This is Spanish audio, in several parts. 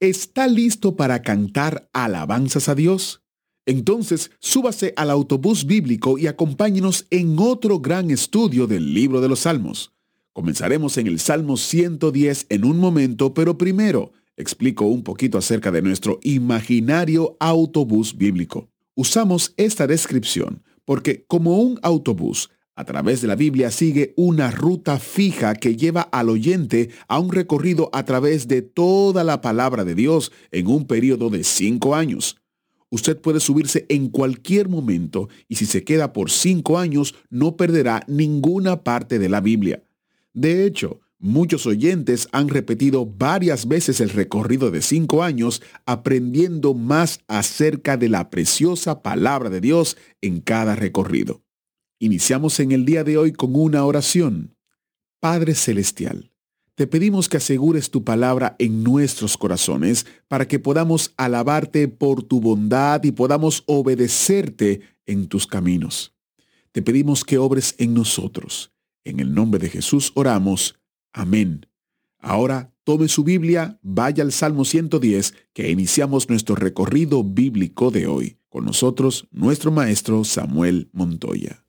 ¿Está listo para cantar alabanzas a Dios? Entonces, súbase al autobús bíblico y acompáñenos en otro gran estudio del libro de los Salmos. Comenzaremos en el Salmo 110 en un momento, pero primero explico un poquito acerca de nuestro imaginario autobús bíblico. Usamos esta descripción porque como un autobús, a través de la Biblia sigue una ruta fija que lleva al oyente a un recorrido a través de toda la palabra de Dios en un periodo de cinco años. Usted puede subirse en cualquier momento y si se queda por cinco años no perderá ninguna parte de la Biblia. De hecho, muchos oyentes han repetido varias veces el recorrido de cinco años aprendiendo más acerca de la preciosa palabra de Dios en cada recorrido. Iniciamos en el día de hoy con una oración. Padre Celestial, te pedimos que asegures tu palabra en nuestros corazones para que podamos alabarte por tu bondad y podamos obedecerte en tus caminos. Te pedimos que obres en nosotros. En el nombre de Jesús oramos. Amén. Ahora tome su Biblia, vaya al Salmo 110, que iniciamos nuestro recorrido bíblico de hoy. Con nosotros, nuestro maestro Samuel Montoya.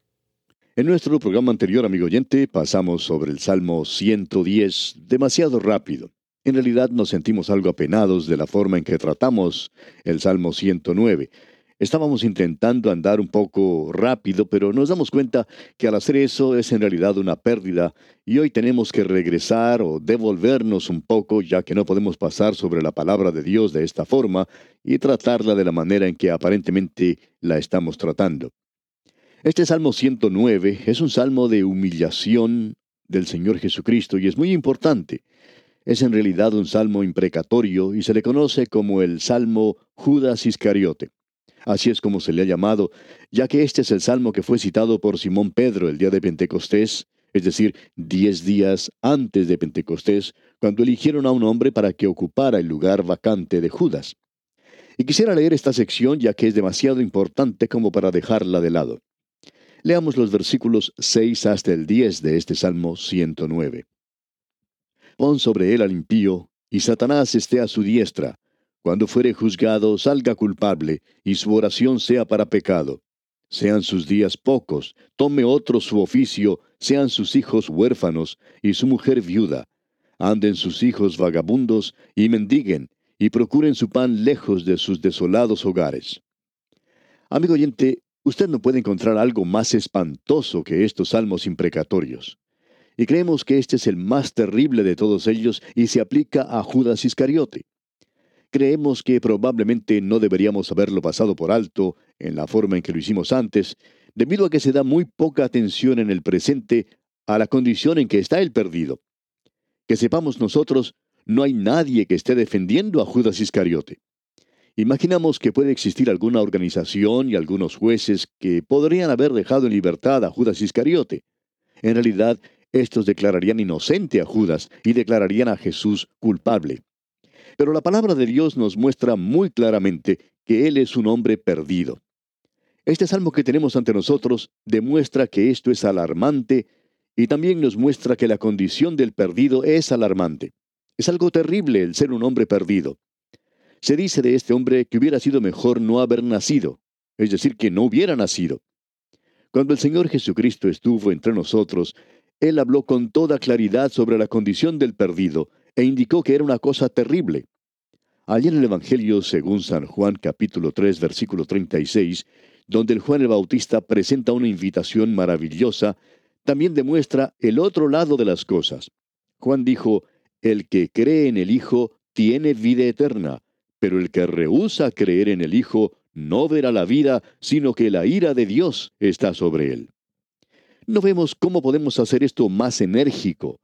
En nuestro programa anterior, amigo oyente, pasamos sobre el Salmo 110 demasiado rápido. En realidad nos sentimos algo apenados de la forma en que tratamos el Salmo 109. Estábamos intentando andar un poco rápido, pero nos damos cuenta que al hacer eso es en realidad una pérdida y hoy tenemos que regresar o devolvernos un poco, ya que no podemos pasar sobre la palabra de Dios de esta forma y tratarla de la manera en que aparentemente la estamos tratando. Este Salmo 109 es un salmo de humillación del Señor Jesucristo y es muy importante. Es en realidad un salmo imprecatorio y se le conoce como el Salmo Judas Iscariote. Así es como se le ha llamado, ya que este es el salmo que fue citado por Simón Pedro el día de Pentecostés, es decir, diez días antes de Pentecostés, cuando eligieron a un hombre para que ocupara el lugar vacante de Judas. Y quisiera leer esta sección ya que es demasiado importante como para dejarla de lado. Leamos los versículos 6 hasta el 10 de este Salmo 109. Pon sobre él al impío, y Satanás esté a su diestra. Cuando fuere juzgado, salga culpable, y su oración sea para pecado. Sean sus días pocos, tome otro su oficio, sean sus hijos huérfanos, y su mujer viuda. Anden sus hijos vagabundos, y mendiguen, y procuren su pan lejos de sus desolados hogares. Amigo oyente, Usted no puede encontrar algo más espantoso que estos salmos imprecatorios. Y creemos que este es el más terrible de todos ellos y se aplica a Judas Iscariote. Creemos que probablemente no deberíamos haberlo pasado por alto en la forma en que lo hicimos antes, debido a que se da muy poca atención en el presente a la condición en que está el perdido. Que sepamos nosotros, no hay nadie que esté defendiendo a Judas Iscariote. Imaginamos que puede existir alguna organización y algunos jueces que podrían haber dejado en libertad a Judas Iscariote. En realidad, estos declararían inocente a Judas y declararían a Jesús culpable. Pero la palabra de Dios nos muestra muy claramente que Él es un hombre perdido. Este salmo que tenemos ante nosotros demuestra que esto es alarmante y también nos muestra que la condición del perdido es alarmante. Es algo terrible el ser un hombre perdido. Se dice de este hombre que hubiera sido mejor no haber nacido, es decir, que no hubiera nacido. Cuando el Señor Jesucristo estuvo entre nosotros, Él habló con toda claridad sobre la condición del perdido e indicó que era una cosa terrible. Allí en el Evangelio según San Juan capítulo 3 versículo 36, donde Juan el Bautista presenta una invitación maravillosa, también demuestra el otro lado de las cosas. Juan dijo, El que cree en el Hijo tiene vida eterna, pero el que rehúsa creer en el Hijo no verá la vida, sino que la ira de Dios está sobre él. No vemos cómo podemos hacer esto más enérgico,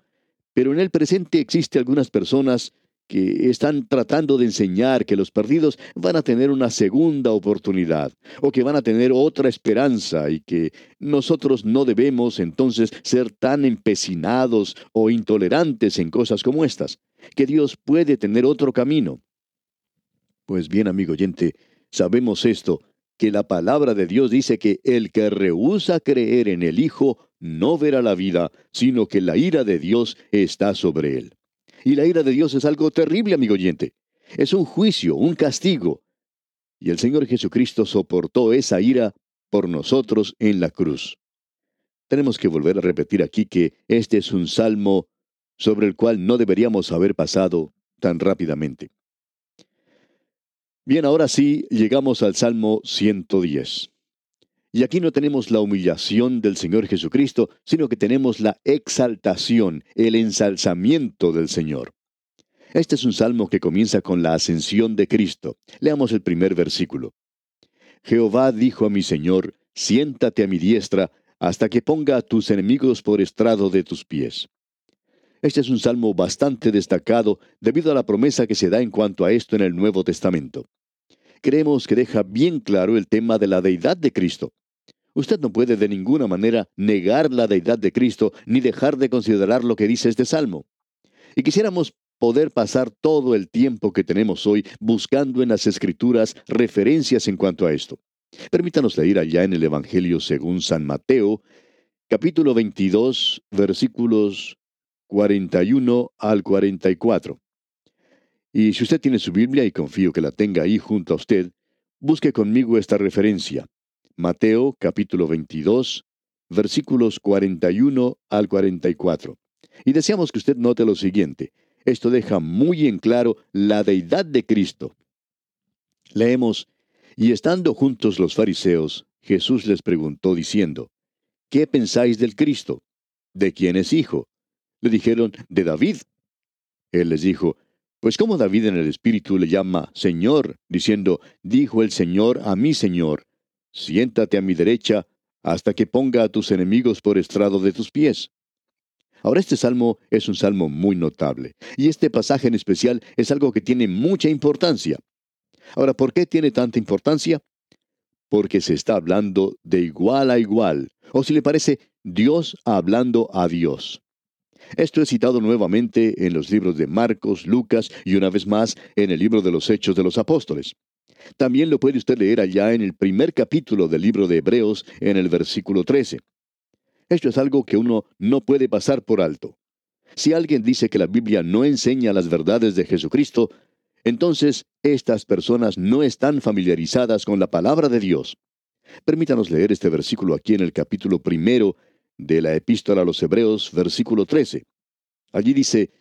pero en el presente existe algunas personas que están tratando de enseñar que los perdidos van a tener una segunda oportunidad o que van a tener otra esperanza y que nosotros no debemos entonces ser tan empecinados o intolerantes en cosas como estas, que Dios puede tener otro camino. Pues bien, amigo oyente, sabemos esto, que la palabra de Dios dice que el que rehúsa creer en el Hijo no verá la vida, sino que la ira de Dios está sobre él. Y la ira de Dios es algo terrible, amigo oyente. Es un juicio, un castigo. Y el Señor Jesucristo soportó esa ira por nosotros en la cruz. Tenemos que volver a repetir aquí que este es un salmo sobre el cual no deberíamos haber pasado tan rápidamente. Bien, ahora sí, llegamos al Salmo 110. Y aquí no tenemos la humillación del Señor Jesucristo, sino que tenemos la exaltación, el ensalzamiento del Señor. Este es un salmo que comienza con la ascensión de Cristo. Leamos el primer versículo. Jehová dijo a mi Señor, siéntate a mi diestra hasta que ponga a tus enemigos por estrado de tus pies. Este es un salmo bastante destacado debido a la promesa que se da en cuanto a esto en el Nuevo Testamento. Creemos que deja bien claro el tema de la deidad de Cristo. Usted no puede de ninguna manera negar la deidad de Cristo ni dejar de considerar lo que dice este salmo. Y quisiéramos poder pasar todo el tiempo que tenemos hoy buscando en las Escrituras referencias en cuanto a esto. Permítanos leer allá en el Evangelio según San Mateo, capítulo 22, versículos 41 al 44. Y si usted tiene su Biblia, y confío que la tenga ahí junto a usted, busque conmigo esta referencia. Mateo capítulo 22, versículos 41 al 44. Y deseamos que usted note lo siguiente. Esto deja muy en claro la deidad de Cristo. Leemos, y estando juntos los fariseos, Jesús les preguntó diciendo, ¿qué pensáis del Cristo? ¿De quién es hijo? Le dijeron, de David. Él les dijo, pues como David en el Espíritu le llama Señor, diciendo, dijo el Señor a mi Señor, siéntate a mi derecha hasta que ponga a tus enemigos por estrado de tus pies. Ahora este salmo es un salmo muy notable, y este pasaje en especial es algo que tiene mucha importancia. Ahora, ¿por qué tiene tanta importancia? Porque se está hablando de igual a igual, o si le parece, Dios hablando a Dios. Esto es citado nuevamente en los libros de Marcos, Lucas y una vez más en el libro de los Hechos de los Apóstoles. También lo puede usted leer allá en el primer capítulo del libro de Hebreos, en el versículo 13. Esto es algo que uno no puede pasar por alto. Si alguien dice que la Biblia no enseña las verdades de Jesucristo, entonces estas personas no están familiarizadas con la palabra de Dios. Permítanos leer este versículo aquí en el capítulo primero de la epístola a los Hebreos, versículo 13. Allí dice,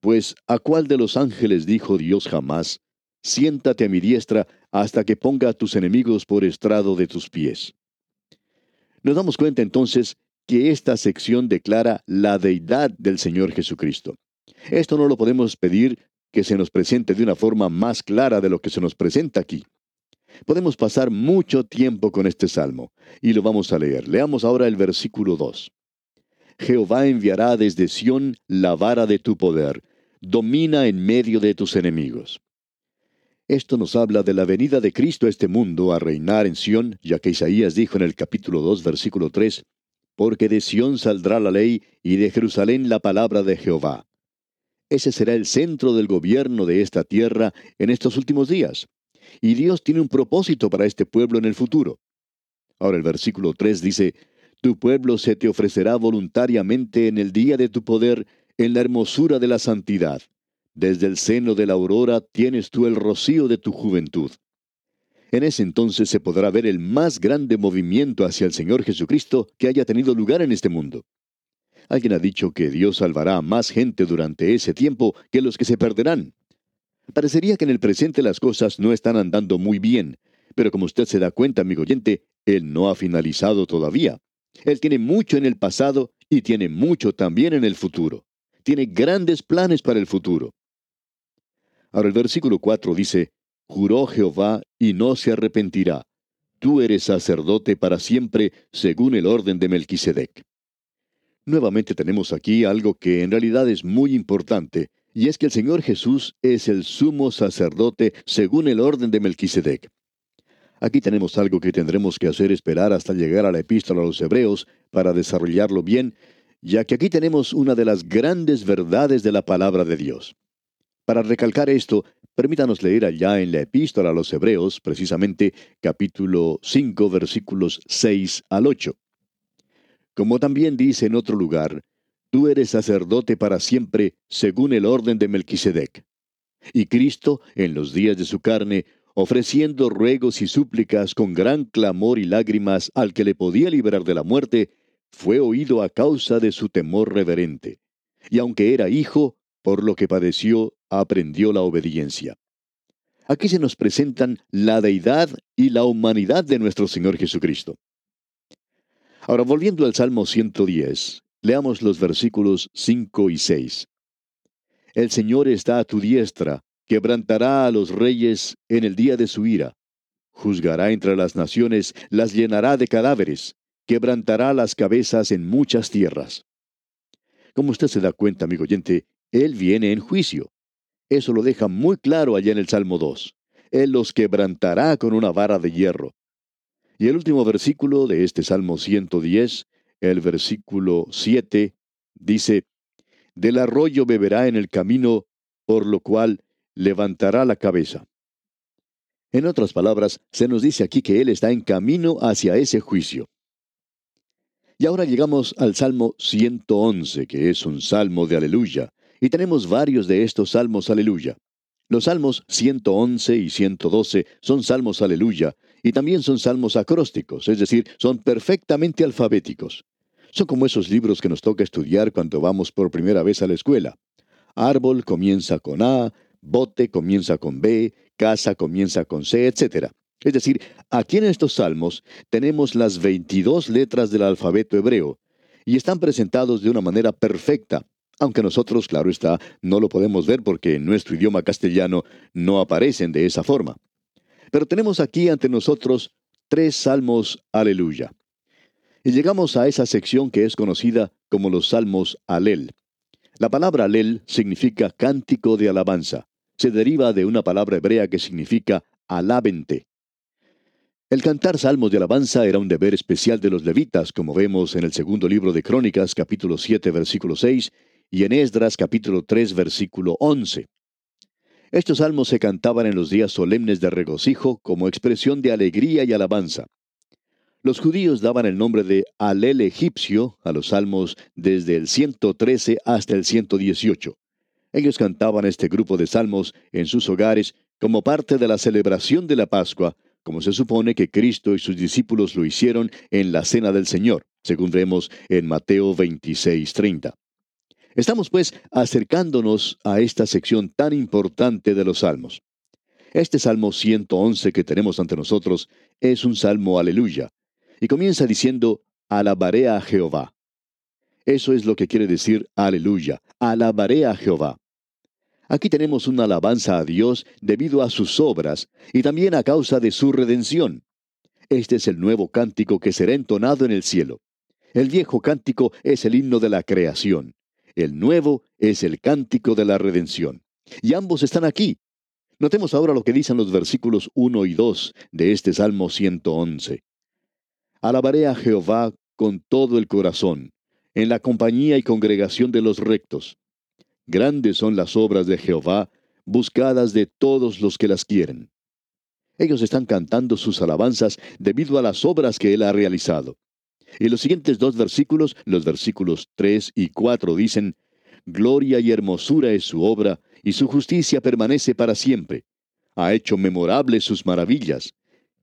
Pues a cuál de los ángeles dijo Dios jamás, siéntate a mi diestra hasta que ponga a tus enemigos por estrado de tus pies. Nos damos cuenta entonces que esta sección declara la deidad del Señor Jesucristo. Esto no lo podemos pedir que se nos presente de una forma más clara de lo que se nos presenta aquí. Podemos pasar mucho tiempo con este salmo, y lo vamos a leer. Leamos ahora el versículo 2. Jehová enviará desde Sión la vara de tu poder, domina en medio de tus enemigos. Esto nos habla de la venida de Cristo a este mundo a reinar en Sión, ya que Isaías dijo en el capítulo 2, versículo 3, Porque de Sión saldrá la ley y de Jerusalén la palabra de Jehová. Ese será el centro del gobierno de esta tierra en estos últimos días. Y Dios tiene un propósito para este pueblo en el futuro. Ahora el versículo 3 dice, Tu pueblo se te ofrecerá voluntariamente en el día de tu poder, en la hermosura de la santidad. Desde el seno de la aurora tienes tú el rocío de tu juventud. En ese entonces se podrá ver el más grande movimiento hacia el Señor Jesucristo que haya tenido lugar en este mundo. Alguien ha dicho que Dios salvará a más gente durante ese tiempo que los que se perderán. Parecería que en el presente las cosas no están andando muy bien, pero como usted se da cuenta, amigo oyente, Él no ha finalizado todavía. Él tiene mucho en el pasado y tiene mucho también en el futuro. Tiene grandes planes para el futuro. Ahora el versículo 4 dice, Juró Jehová y no se arrepentirá. Tú eres sacerdote para siempre, según el orden de Melquisedec. Nuevamente tenemos aquí algo que en realidad es muy importante, Y es que el Señor Jesús es el sumo sacerdote según el orden de Melquisedec. Aquí tenemos algo que tendremos que hacer esperar hasta llegar a la epístola a los Hebreos para desarrollarlo bien, ya que aquí tenemos una de las grandes verdades de la palabra de Dios. Para recalcar esto, permítanos leer allá en la epístola a los Hebreos, precisamente capítulo 5, versículos 6 al 8. Como también dice en otro lugar, tú eres sacerdote para siempre, según el orden de Melquisedec. Y Cristo, en los días de su carne, ofreciendo ruegos y súplicas con gran clamor y lágrimas al que le podía librar de la muerte, fue oído a causa de su temor reverente. Y aunque era hijo, por lo que padeció, aprendió la obediencia. Aquí se nos presentan la deidad y la humanidad de nuestro Señor Jesucristo. Ahora, volviendo al Salmo 110, leamos los versículos 5 y 6. El Señor está a tu diestra, quebrantará a los reyes en el día de su ira. Juzgará entre las naciones, las llenará de cadáveres, quebrantará las cabezas en muchas tierras. Como usted se da cuenta, amigo oyente, Él viene en juicio. Eso lo deja muy claro allá en el Salmo 2. Él los quebrantará con una vara de hierro. Y el último versículo de este Salmo 110, el versículo 7, dice, Del arroyo beberá en el camino, por lo cual levantará la cabeza. En otras palabras, se nos dice aquí que Él está en camino hacia ese juicio. Y ahora llegamos al Salmo 111, que es un salmo de aleluya, y tenemos varios de estos salmos aleluya. Los salmos 111 y 112 son salmos aleluya, y también son salmos acrósticos, es decir, son perfectamente alfabéticos. Son como esos libros que nos toca estudiar cuando vamos por primera vez a la escuela. Árbol comienza con A, bote comienza con B, casa comienza con C, etc. Es decir, aquí en estos salmos tenemos las 22 letras del alfabeto hebreo y están presentados de una manera perfecta, aunque nosotros, claro está, no lo podemos ver porque en nuestro idioma castellano no aparecen de esa forma. Pero tenemos aquí ante nosotros tres salmos aleluya. Y llegamos a esa sección que es conocida como los salmos alel. La palabra alel significa cántico de alabanza. Se deriva de una palabra hebrea que significa alábente. El cantar salmos de alabanza era un deber especial de los levitas, como vemos en el segundo libro de Crónicas, capítulo 7, versículo 6, y en Esdras, capítulo 3, versículo 11. Estos salmos se cantaban en los días solemnes de regocijo como expresión de alegría y alabanza. Los judíos daban el nombre de Alel egipcio a los salmos desde el 113 hasta el 118. Ellos cantaban este grupo de salmos en sus hogares como parte de la celebración de la Pascua, como se supone que Cristo y sus discípulos lo hicieron en la Cena del Señor, según vemos en Mateo 26:30. Estamos pues acercándonos a esta sección tan importante de los salmos. Este Salmo 111 que tenemos ante nosotros es un salmo aleluya, y comienza diciendo, alabaré a Jehová. Eso es lo que quiere decir aleluya, alabaré a Jehová. Aquí tenemos una alabanza a Dios debido a sus obras y también a causa de su redención. Este es el nuevo cántico que será entonado en el cielo. El viejo cántico es el himno de la creación. El nuevo es el cántico de la redención. Y ambos están aquí. Notemos ahora lo que dicen los versículos 1 y 2 de este Salmo 111. Alabaré a Jehová con todo el corazón, en la compañía y congregación de los rectos. Grandes son las obras de Jehová, buscadas de todos los que las quieren. Ellos están cantando sus alabanzas debido a las obras que Él ha realizado. Y los siguientes dos versículos, los versículos 3 y 4, dicen, Gloria y hermosura es su obra, y su justicia permanece para siempre. Ha hecho memorables sus maravillas.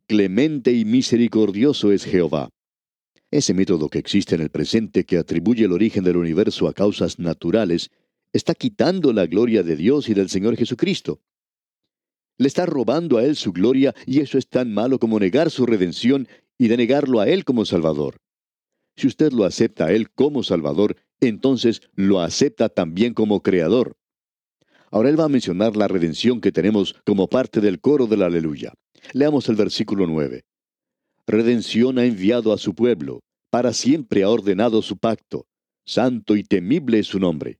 Clemente y misericordioso es Jehová. Ese método que existe en el presente que atribuye el origen del universo a causas naturales, está quitando la gloria de Dios y del Señor Jesucristo. Le está robando a Él su gloria y eso es tan malo como negar su redención y denegarlo a Él como Salvador. Si usted lo acepta a Él como Salvador, entonces lo acepta también como Creador. Ahora Él va a mencionar la redención que tenemos como parte del coro de la aleluya. Leamos el versículo 9. Redención ha enviado a su pueblo, para siempre ha ordenado su pacto, santo y temible es su nombre.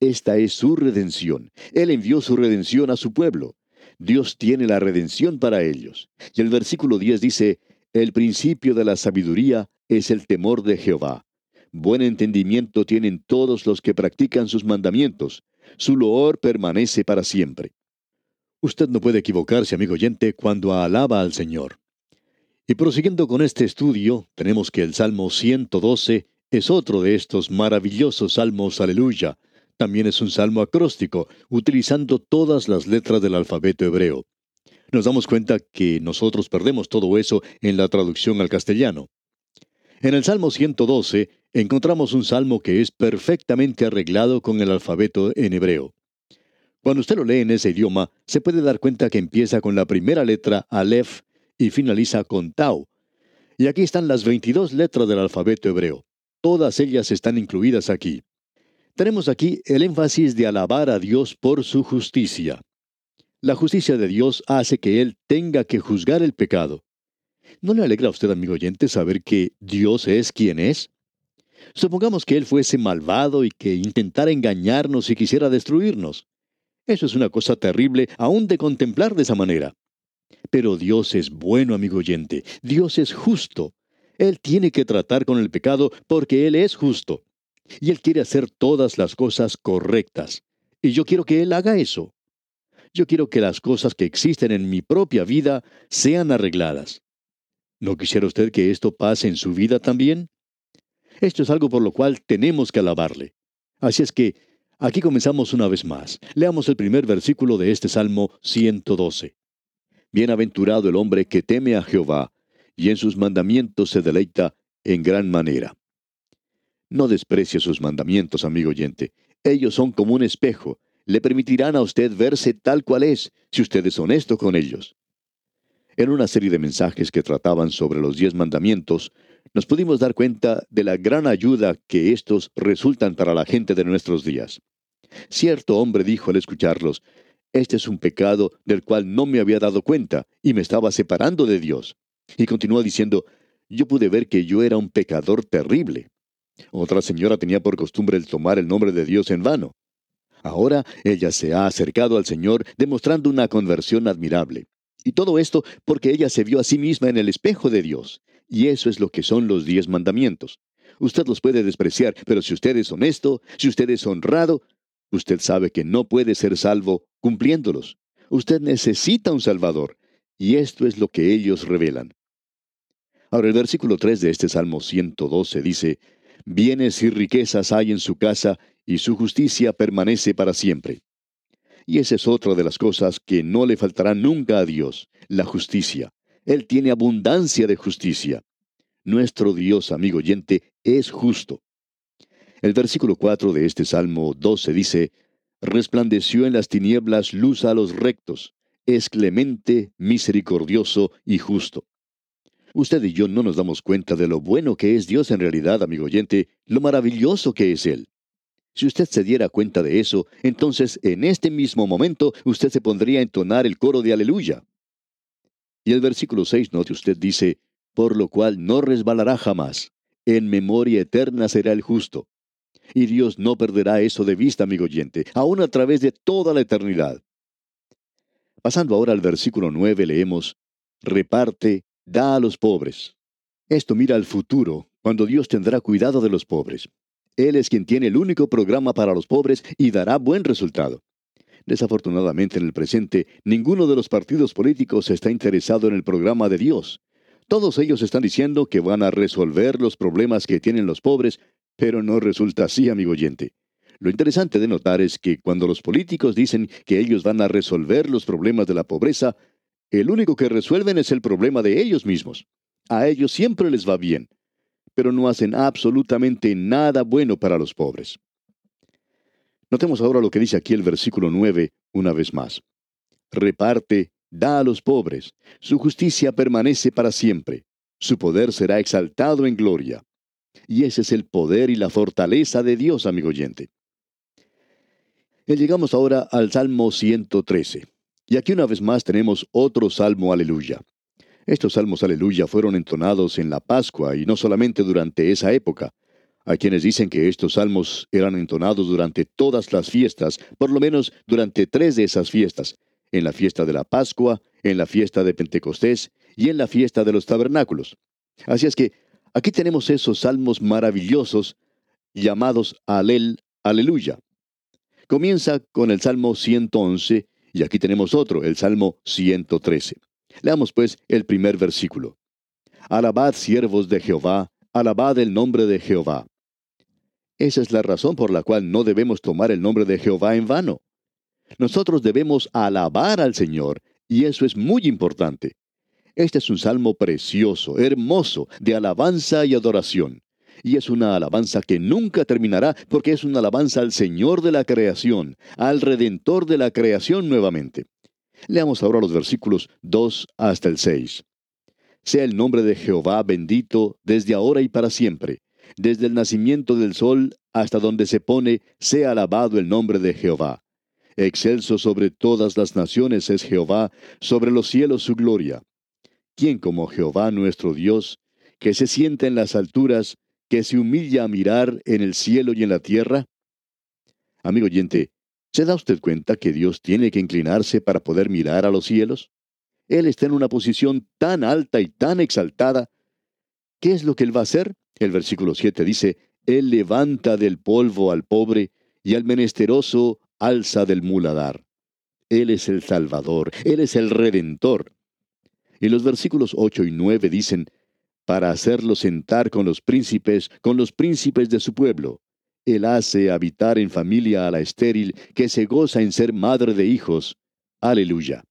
Esta es su redención. Él envió su redención a su pueblo. Dios tiene la redención para ellos. Y el versículo 10 dice, El principio de la sabiduría es el temor de Jehová. Buen entendimiento tienen todos los que practican sus mandamientos. Su loor permanece para siempre. Usted no puede equivocarse, amigo oyente, cuando alaba al Señor. Y prosiguiendo con este estudio, tenemos que el Salmo 112 es otro de estos maravillosos salmos, aleluya. También es un salmo acróstico, utilizando todas las letras del alfabeto hebreo. Nos damos cuenta que nosotros perdemos todo eso en la traducción al castellano. En el Salmo 112 encontramos un salmo que es perfectamente arreglado con el alfabeto en hebreo. Cuando usted lo lee en ese idioma, se puede dar cuenta que empieza con la primera letra Aleph y finaliza con Tau. Y aquí están las 22 letras del alfabeto hebreo. Todas ellas están incluidas aquí. Tenemos aquí el énfasis de alabar a Dios por su justicia. La justicia de Dios hace que Él tenga que juzgar el pecado. ¿No le alegra a usted, amigo oyente, saber que Dios es quien es? Supongamos que Él fuese malvado y que intentara engañarnos y quisiera destruirnos. Eso es una cosa terrible aún de contemplar de esa manera. Pero Dios es bueno, amigo oyente. Dios es justo. Él tiene que tratar con el pecado porque Él es justo. Y Él quiere hacer todas las cosas correctas. Y yo quiero que Él haga eso. Yo quiero que las cosas que existen en mi propia vida sean arregladas. ¿No quisiera usted que esto pase en su vida también? Esto es algo por lo cual tenemos que alabarle. Así es que Aquí comenzamos una vez más. Leamos el primer versículo de este Salmo 112. Bienaventurado el hombre que teme a Jehová, y en sus mandamientos se deleita en gran manera. No desprecie sus mandamientos, amigo oyente. Ellos son como un espejo. Le permitirán a usted verse tal cual es, si usted es honesto con ellos. En una serie de mensajes que trataban sobre los diez mandamientos, nos pudimos dar cuenta de la gran ayuda que estos resultan para la gente de nuestros días. Cierto hombre dijo al escucharlos, Este es un pecado del cual no me había dado cuenta y me estaba separando de Dios. Y continuó diciendo, Yo pude ver que yo era un pecador terrible. Otra señora tenía por costumbre el tomar el nombre de Dios en vano. Ahora ella se ha acercado al Señor demostrando una conversión admirable. Y todo esto porque ella se vio a sí misma en el espejo de Dios. Y eso es lo que son los diez mandamientos. Usted los puede despreciar, pero si usted es honesto, si usted es honrado, usted sabe que no puede ser salvo cumpliéndolos. Usted necesita un Salvador, y esto es lo que ellos revelan. Ahora el versículo 3 de este Salmo 112 dice, Bienes y riquezas hay en su casa, y su justicia permanece para siempre. Y esa es otra de las cosas que no le faltará nunca a Dios, la justicia. Él tiene abundancia de justicia. Nuestro Dios, amigo oyente, es justo. El versículo 4 de este Salmo 12 dice, Resplandeció en las tinieblas luz a los rectos, es clemente, misericordioso y justo. Usted y yo no nos damos cuenta de lo bueno que es Dios en realidad, amigo oyente, lo maravilloso que es Él. Si usted se diera cuenta de eso, entonces en este mismo momento usted se pondría a entonar el coro de aleluya. Y el versículo 6, note usted, dice, por lo cual no resbalará jamás. En memoria eterna será el justo. Y Dios no perderá eso de vista, amigo oyente, aún a través de toda la eternidad. Pasando ahora al versículo 9, leemos, reparte, da a los pobres. Esto mira al futuro, cuando Dios tendrá cuidado de los pobres. Él es quien tiene el único programa para los pobres y dará buen resultado. Desafortunadamente en el presente, ninguno de los partidos políticos está interesado en el programa de Dios. Todos ellos están diciendo que van a resolver los problemas que tienen los pobres, pero no resulta así, amigo oyente. Lo interesante de notar es que cuando los políticos dicen que ellos van a resolver los problemas de la pobreza, el único que resuelven es el problema de ellos mismos. A ellos siempre les va bien, pero no hacen absolutamente nada bueno para los pobres. Notemos ahora lo que dice aquí el versículo 9 una vez más. Reparte, da a los pobres, su justicia permanece para siempre, su poder será exaltado en gloria. Y ese es el poder y la fortaleza de Dios, amigo oyente. Y llegamos ahora al Salmo 113. Y aquí una vez más tenemos otro Salmo Aleluya. Estos salmos Aleluya fueron entonados en la Pascua y no solamente durante esa época. Hay quienes dicen que estos salmos eran entonados durante todas las fiestas, por lo menos durante tres de esas fiestas, en la fiesta de la Pascua, en la fiesta de Pentecostés y en la fiesta de los tabernáculos. Así es que aquí tenemos esos salmos maravillosos llamados Alel, Aleluya. Comienza con el Salmo 111 y aquí tenemos otro, el Salmo 113. Leamos pues el primer versículo. Alabad siervos de Jehová, alabad el nombre de Jehová. Esa es la razón por la cual no debemos tomar el nombre de Jehová en vano. Nosotros debemos alabar al Señor, y eso es muy importante. Este es un salmo precioso, hermoso, de alabanza y adoración. Y es una alabanza que nunca terminará porque es una alabanza al Señor de la creación, al Redentor de la creación nuevamente. Leamos ahora los versículos 2 hasta el 6. Sea el nombre de Jehová bendito desde ahora y para siempre desde el nacimiento del sol hasta donde se pone, sea alabado el nombre de Jehová. Excelso sobre todas las naciones es Jehová, sobre los cielos su gloria. ¿Quién como Jehová nuestro Dios, que se sienta en las alturas, que se humilla a mirar en el cielo y en la tierra? Amigo oyente, ¿se da usted cuenta que Dios tiene que inclinarse para poder mirar a los cielos? Él está en una posición tan alta y tan exaltada. ¿Qué es lo que Él va a hacer? El versículo 7 dice, Él levanta del polvo al pobre y al menesteroso alza del muladar. Él es el Salvador, Él es el Redentor. Y los versículos 8 y 9 dicen, para hacerlo sentar con los príncipes, con los príncipes de su pueblo. Él hace habitar en familia a la estéril, que se goza en ser madre de hijos. Aleluya.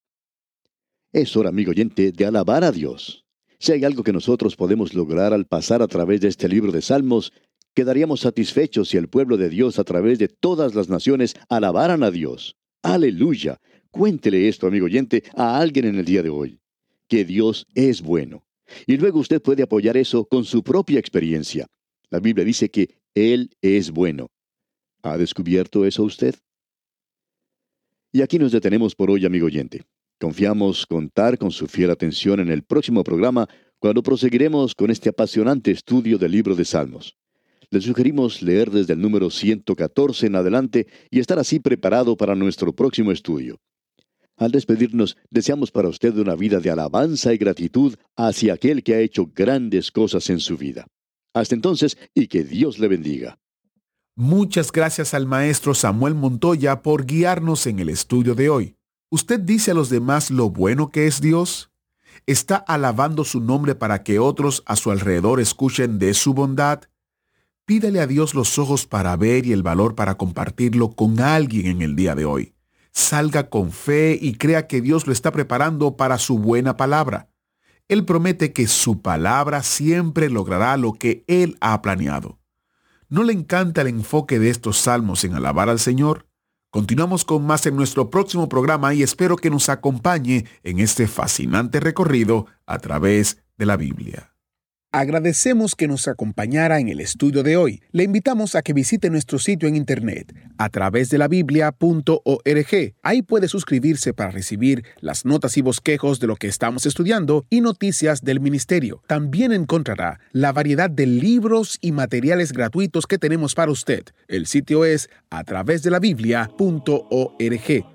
Es hora, amigo oyente, de alabar a Dios. Si hay algo que nosotros podemos lograr al pasar a través de este libro de Salmos, quedaríamos satisfechos si el pueblo de Dios a través de todas las naciones alabaran a Dios. Aleluya. Cuéntele esto, amigo oyente, a alguien en el día de hoy. Que Dios es bueno. Y luego usted puede apoyar eso con su propia experiencia. La Biblia dice que Él es bueno. ¿Ha descubierto eso usted? Y aquí nos detenemos por hoy, amigo oyente. Confiamos contar con su fiel atención en el próximo programa cuando proseguiremos con este apasionante estudio del libro de Salmos. Le sugerimos leer desde el número 114 en adelante y estar así preparado para nuestro próximo estudio. Al despedirnos, deseamos para usted una vida de alabanza y gratitud hacia aquel que ha hecho grandes cosas en su vida. Hasta entonces, y que Dios le bendiga. Muchas gracias al maestro Samuel Montoya por guiarnos en el estudio de hoy. ¿Usted dice a los demás lo bueno que es Dios? ¿Está alabando su nombre para que otros a su alrededor escuchen de su bondad? Pídale a Dios los ojos para ver y el valor para compartirlo con alguien en el día de hoy. Salga con fe y crea que Dios lo está preparando para su buena palabra. Él promete que su palabra siempre logrará lo que Él ha planeado. ¿No le encanta el enfoque de estos salmos en alabar al Señor? Continuamos con más en nuestro próximo programa y espero que nos acompañe en este fascinante recorrido a través de la Biblia. Agradecemos que nos acompañara en el estudio de hoy. Le invitamos a que visite nuestro sitio en internet a través de la biblia.org. Ahí puede suscribirse para recibir las notas y bosquejos de lo que estamos estudiando y noticias del ministerio. También encontrará la variedad de libros y materiales gratuitos que tenemos para usted. El sitio es a través de la biblia.org.